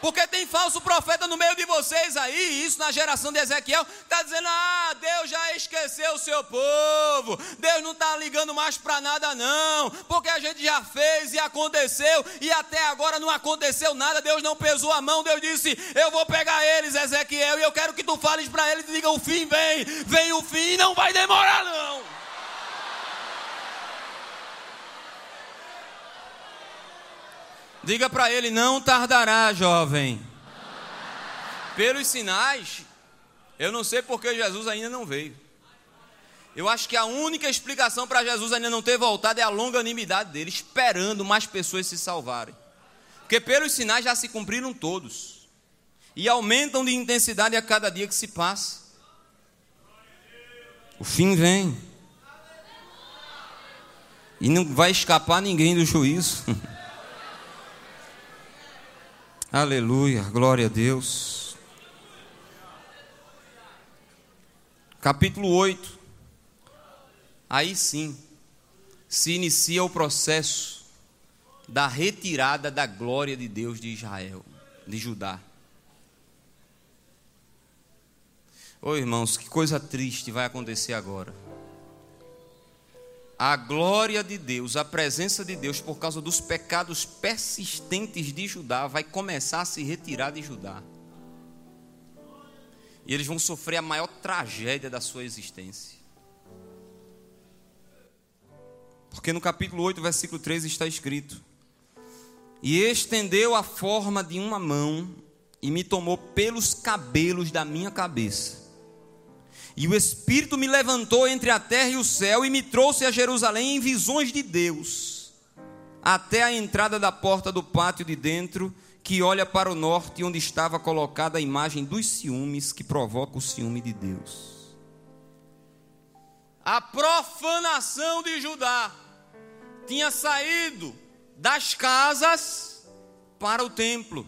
Porque tem falso profeta no meio de vocês aí, isso na geração de Ezequiel, está dizendo: ah, Deus já esqueceu o seu povo, Deus não está ligando mais para nada, não, porque a gente já fez e aconteceu, e até agora não aconteceu nada, Deus não pesou a mão, Deus disse: eu vou pegar eles, Ezequiel, e eu quero que tu fales para eles e diga: o fim vem, vem o fim, não vai demorar, não. Diga para ele: não tardará, jovem. Pelos sinais, eu não sei porque Jesus ainda não veio. Eu acho que a única explicação para Jesus ainda não ter voltado é a longanimidade dele, esperando mais pessoas se salvarem. Porque pelos sinais já se cumpriram todos. E aumentam de intensidade a cada dia que se passa. O fim vem. E não vai escapar ninguém do juízo. Aleluia, glória a Deus. Capítulo 8. Aí sim, se inicia o processo da retirada da glória de Deus de Israel, de Judá. Ô oh, irmãos, que coisa triste vai acontecer agora a glória de Deus, a presença de Deus, por causa dos pecados persistentes de Judá, vai começar a se retirar de Judá. E eles vão sofrer a maior tragédia da sua existência. Porque no capítulo 8, versículo 3 está escrito: E estendeu a forma de uma mão e me tomou pelos cabelos da minha cabeça e o Espírito me levantou entre a terra e o céu e me trouxe a Jerusalém em visões de Deus, até a entrada da porta do pátio de dentro, que olha para o norte, onde estava colocada a imagem dos ciúmes que provoca o ciúme de Deus. A profanação de Judá tinha saído das casas para o templo.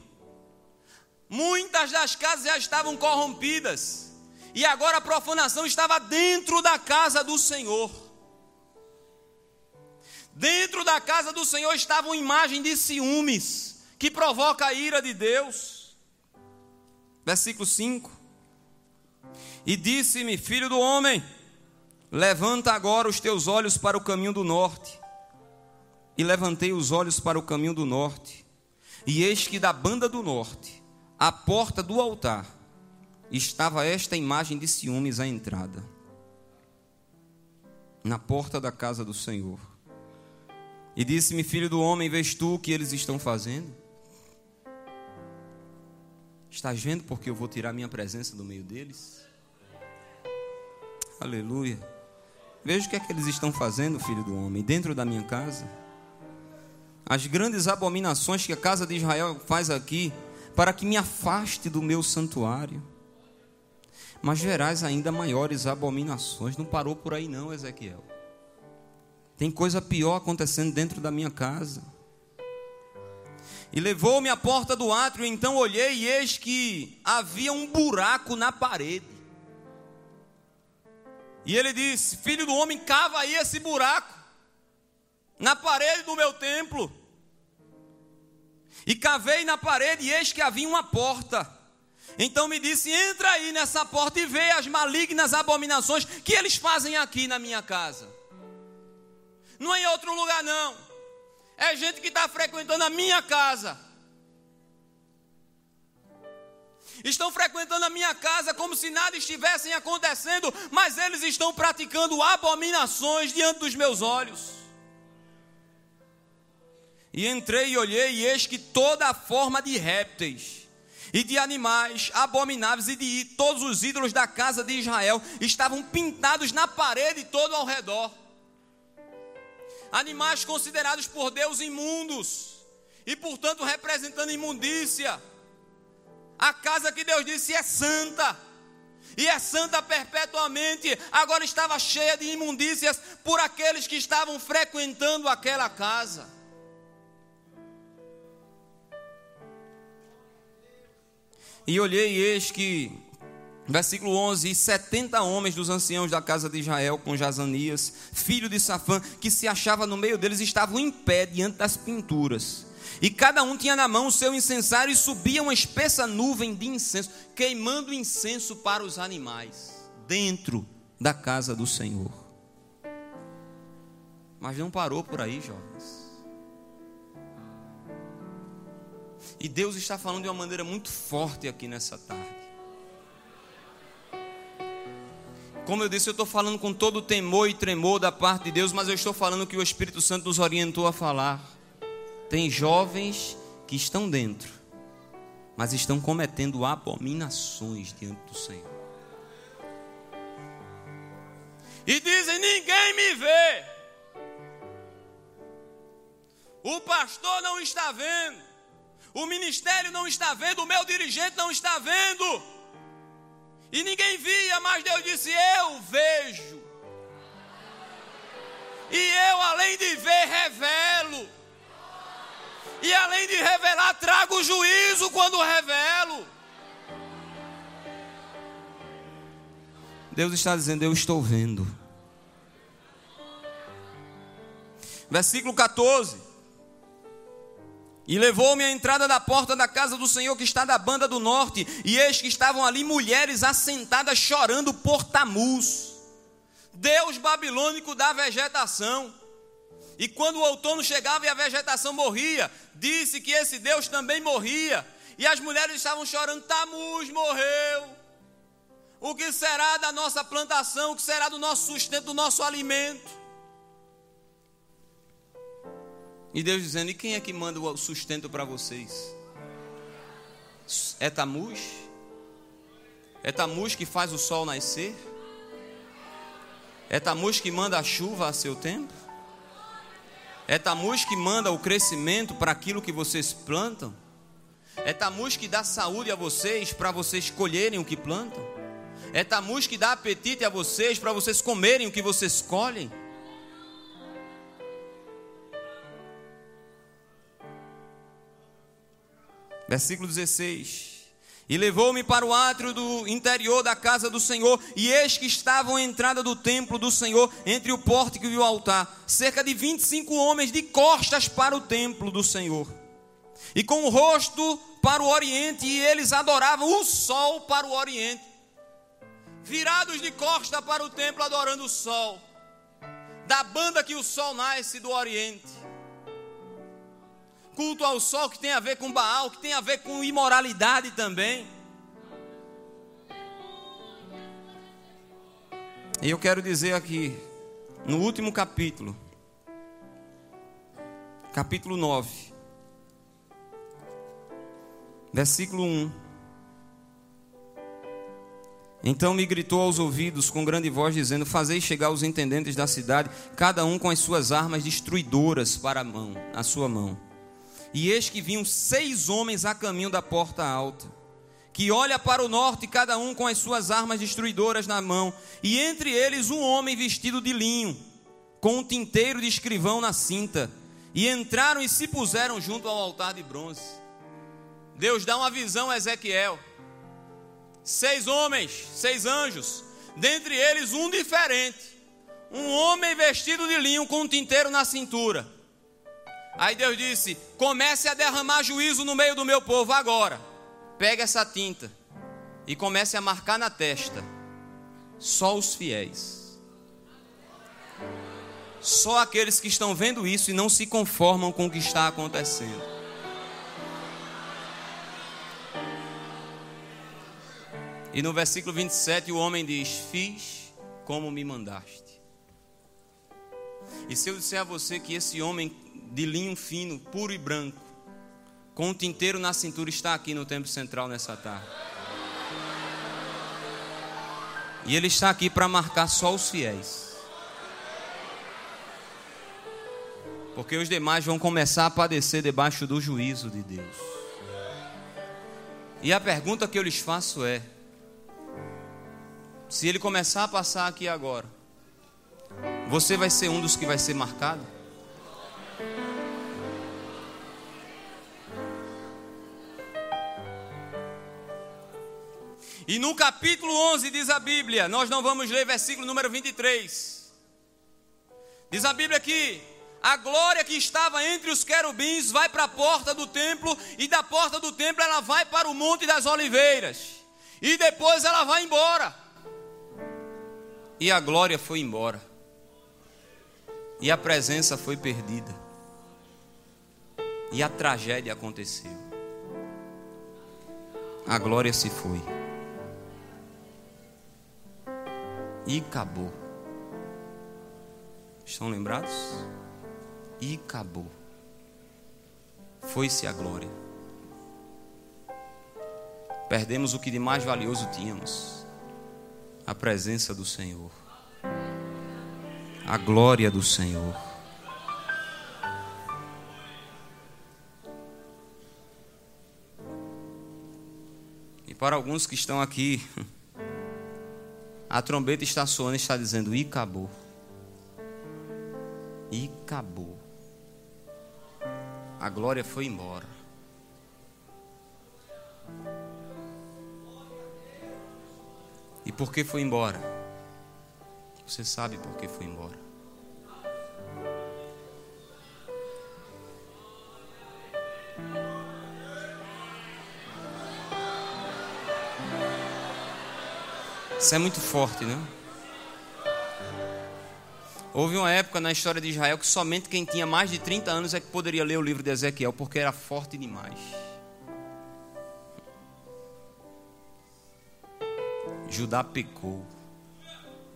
Muitas das casas já estavam corrompidas e agora a profanação estava dentro da casa do Senhor. Dentro da casa do Senhor estava uma imagem de ciúmes, que provoca a ira de Deus. Versículo 5: E disse-me, filho do homem, levanta agora os teus olhos para o caminho do norte. E levantei os olhos para o caminho do norte, e eis que da banda do norte, a porta do altar, estava esta imagem de ciúmes à entrada, na porta da casa do Senhor. E disse-me, filho do homem, vês tu o que eles estão fazendo? Estás vendo porque eu vou tirar minha presença do meio deles? Aleluia. Veja o que é que eles estão fazendo, filho do homem, dentro da minha casa. As grandes abominações que a casa de Israel faz aqui, para que me afaste do meu santuário mas verás ainda maiores abominações. Não parou por aí, não, Ezequiel. Tem coisa pior acontecendo dentro da minha casa. E levou-me à porta do átrio, então olhei e eis que havia um buraco na parede. E ele disse: Filho do homem, cava aí esse buraco na parede do meu templo. E cavei na parede e eis que havia uma porta. Então me disse: entra aí nessa porta e vê as malignas abominações que eles fazem aqui na minha casa. Não é em outro lugar, não. É gente que está frequentando a minha casa. Estão frequentando a minha casa como se nada estivesse acontecendo, mas eles estão praticando abominações diante dos meus olhos. E entrei e olhei, e eis que toda a forma de répteis e de animais abomináveis e de todos os ídolos da casa de Israel estavam pintados na parede todo ao redor. Animais considerados por Deus imundos e, portanto, representando imundícia. A casa que Deus disse é santa e é santa perpetuamente, agora estava cheia de imundícias por aqueles que estavam frequentando aquela casa. E olhei, e eis que, versículo 11: e 70 homens dos anciãos da casa de Israel, com Jazanias, filho de Safã, que se achava no meio deles, estavam em pé diante das pinturas. E cada um tinha na mão o seu incensário, e subia uma espessa nuvem de incenso, queimando incenso para os animais, dentro da casa do Senhor. Mas não parou por aí, jovens. E Deus está falando de uma maneira muito forte aqui nessa tarde. Como eu disse, eu estou falando com todo o temor e tremor da parte de Deus, mas eu estou falando que o Espírito Santo nos orientou a falar. Tem jovens que estão dentro, mas estão cometendo abominações diante do Senhor. E dizem: ninguém me vê. O pastor não está vendo. O ministério não está vendo, o meu dirigente não está vendo. E ninguém via, mas Deus disse: Eu vejo. E eu, além de ver, revelo. E além de revelar, trago juízo quando revelo. Deus está dizendo: Eu estou vendo. Versículo 14. E levou-me à entrada da porta da casa do Senhor que está da banda do norte, e eis que estavam ali mulheres assentadas chorando por Tamuz, Deus babilônico da vegetação. E quando o outono chegava e a vegetação morria, disse que esse Deus também morria. E as mulheres estavam chorando: Tamuz morreu. O que será da nossa plantação? O que será do nosso sustento, do nosso alimento? E Deus dizendo: E quem é que manda o sustento para vocês? É Tamuz? É Tamuz que faz o sol nascer? É Tamuz que manda a chuva a seu tempo? É Tamuz que manda o crescimento para aquilo que vocês plantam? É Tamuz que dá saúde a vocês para vocês colherem o que plantam? É Tamuz que dá apetite a vocês para vocês comerem o que vocês colhem? Versículo 16. E levou-me para o átrio do interior da casa do Senhor, e eis que estavam à entrada do templo do Senhor, entre o pórtico e o altar, cerca de 25 homens de costas para o templo do Senhor, e com o rosto para o oriente, e eles adoravam o sol para o oriente, virados de costa para o templo, adorando o sol, da banda que o sol nasce do oriente culto ao sol que tem a ver com Baal, que tem a ver com imoralidade também. E eu quero dizer aqui, no último capítulo, capítulo 9, versículo 1. Então me gritou aos ouvidos com grande voz, dizendo: Fazei chegar os intendentes da cidade, cada um com as suas armas destruidoras para a mão, a sua mão. E eis que vinham seis homens a caminho da porta alta, que olha para o norte, cada um com as suas armas destruidoras na mão, e entre eles um homem vestido de linho, com um tinteiro de escrivão na cinta, e entraram e se puseram junto ao altar de bronze. Deus dá uma visão a Ezequiel. Seis homens, seis anjos, dentre eles um diferente, um homem vestido de linho com um tinteiro na cintura. Aí Deus disse: comece a derramar juízo no meio do meu povo agora. Pega essa tinta e comece a marcar na testa só os fiéis. Só aqueles que estão vendo isso e não se conformam com o que está acontecendo. E no versículo 27 o homem diz: Fiz como me mandaste. E se eu disser a você que esse homem de linho fino, puro e branco, com o tinteiro na cintura, está aqui no templo central nessa tarde. E ele está aqui para marcar só os fiéis. Porque os demais vão começar a padecer debaixo do juízo de Deus. E a pergunta que eu lhes faço é: se ele começar a passar aqui agora, você vai ser um dos que vai ser marcado? E no capítulo 11 diz a Bíblia, nós não vamos ler versículo número 23. Diz a Bíblia que a glória que estava entre os querubins vai para a porta do templo, e da porta do templo ela vai para o Monte das Oliveiras, e depois ela vai embora. E a glória foi embora, e a presença foi perdida, e a tragédia aconteceu. A glória se foi. E acabou. Estão lembrados? E acabou. Foi-se a glória. Perdemos o que de mais valioso tínhamos: a presença do Senhor, a glória do Senhor. E para alguns que estão aqui, a trombeta está soando e está dizendo: e acabou. E acabou. A glória foi embora. E por que foi embora? Você sabe por que foi embora. Isso é muito forte, né? Houve uma época na história de Israel que somente quem tinha mais de 30 anos é que poderia ler o livro de Ezequiel, porque era forte demais. Judá pecou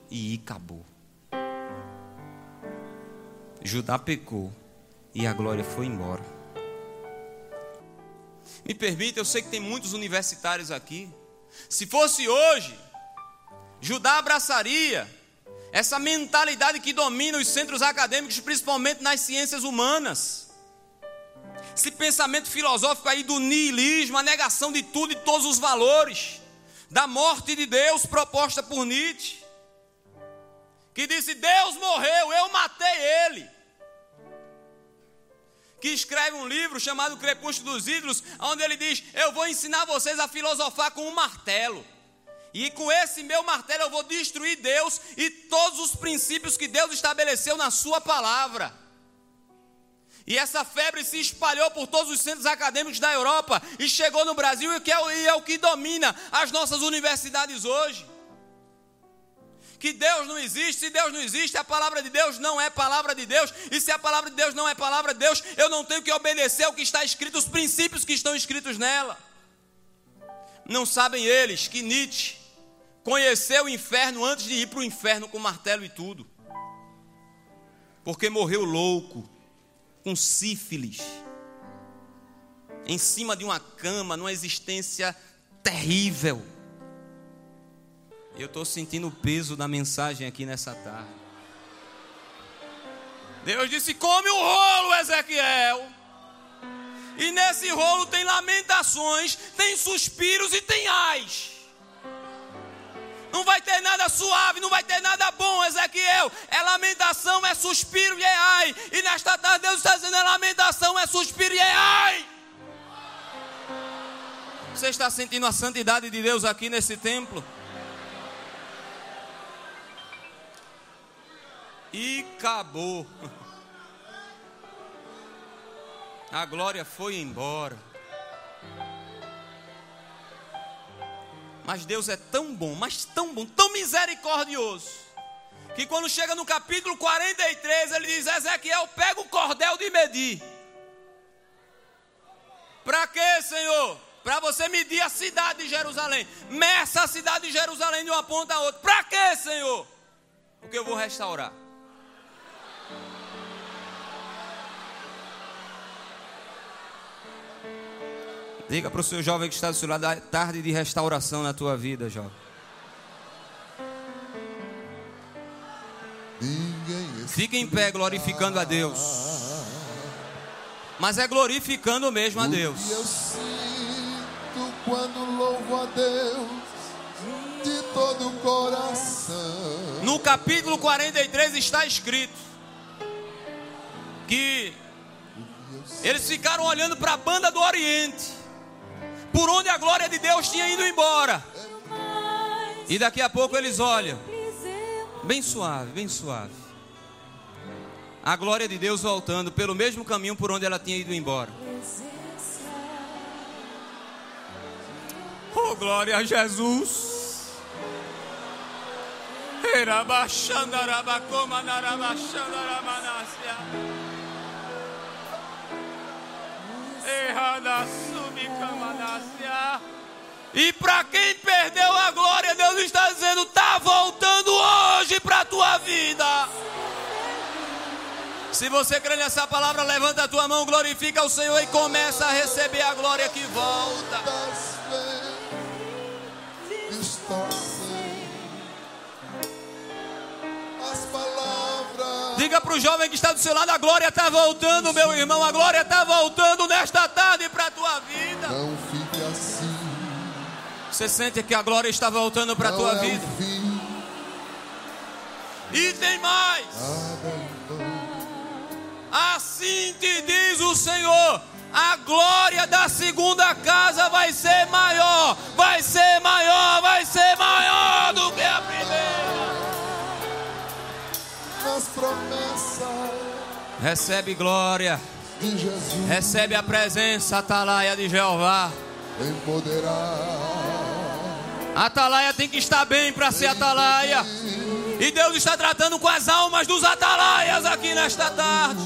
e acabou. Judá pecou e a glória foi embora. Me permita, eu sei que tem muitos universitários aqui. Se fosse hoje, Judá abraçaria essa mentalidade que domina os centros acadêmicos, principalmente nas ciências humanas. Esse pensamento filosófico aí do niilismo, a negação de tudo e todos os valores, da morte de Deus proposta por Nietzsche, que disse: Deus morreu, eu matei ele. Que escreve um livro chamado Crepúsculo dos Ídolos, onde ele diz: Eu vou ensinar vocês a filosofar com um martelo. E com esse meu martelo eu vou destruir Deus e todos os princípios que Deus estabeleceu na Sua palavra. E essa febre se espalhou por todos os centros acadêmicos da Europa e chegou no Brasil, e, que é, é o que domina as nossas universidades hoje. Que Deus não existe, se Deus não existe, a palavra de Deus não é palavra de Deus, e se a palavra de Deus não é palavra de Deus, eu não tenho que obedecer ao que está escrito, os princípios que estão escritos nela. Não sabem eles que Nietzsche conheceu o inferno antes de ir para o inferno com martelo e tudo. Porque morreu louco, com sífilis, em cima de uma cama, numa existência terrível. Eu estou sentindo o peso da mensagem aqui nessa tarde. Deus disse: come o rolo, Ezequiel. E nesse rolo tem lamentações, tem suspiros e tem ais. Não vai ter nada suave, não vai ter nada bom, Ezequiel. É lamentação, é suspiro e é ai. E nesta tarde Deus está dizendo: é lamentação, é suspiro e é ai. Você está sentindo a santidade de Deus aqui nesse templo? E acabou. A glória foi embora. Mas Deus é tão bom, mas tão bom, tão misericordioso, que quando chega no capítulo 43, ele diz: Ezequiel, pega o cordel de medir. Para quê, Senhor? Para você medir a cidade de Jerusalém. Meça a cidade de Jerusalém de uma ponta a outra. Para quê, Senhor? Porque eu vou restaurar. Diga para o seu jovem que está do seu lado, a tarde de restauração na tua vida, jovem. Fica em pé glorificando a Deus. Mas é glorificando mesmo a Deus. eu sinto quando louvo a Deus de todo o coração. No capítulo 43 está escrito que eles ficaram olhando para a banda do Oriente por onde a glória de Deus tinha ido embora. E daqui a pouco eles olham, bem suave, bem suave. A glória de Deus voltando pelo mesmo caminho por onde ela tinha ido embora. Oh, glória a Jesus. E para quem perdeu a glória, Deus está dizendo: está voltando hoje para a tua vida. Se você crê nessa palavra, levanta a tua mão, glorifica o Senhor e começa a receber a glória que volta. Diga para o jovem que está do seu lado: a glória está voltando, meu irmão. A glória está voltando nesta tarde para a tua vida. Não fique assim. Você sente que a glória está voltando para a tua é vida. E tem mais. Assim te diz o Senhor: a glória da segunda casa vai ser maior, vai ser maior, vai ser promessas. Recebe glória. Recebe a presença, atalaia de Jeová. Empoderar. Atalaia tem que estar bem para ser atalaia. E Deus está tratando com as almas dos atalaias aqui nesta tarde.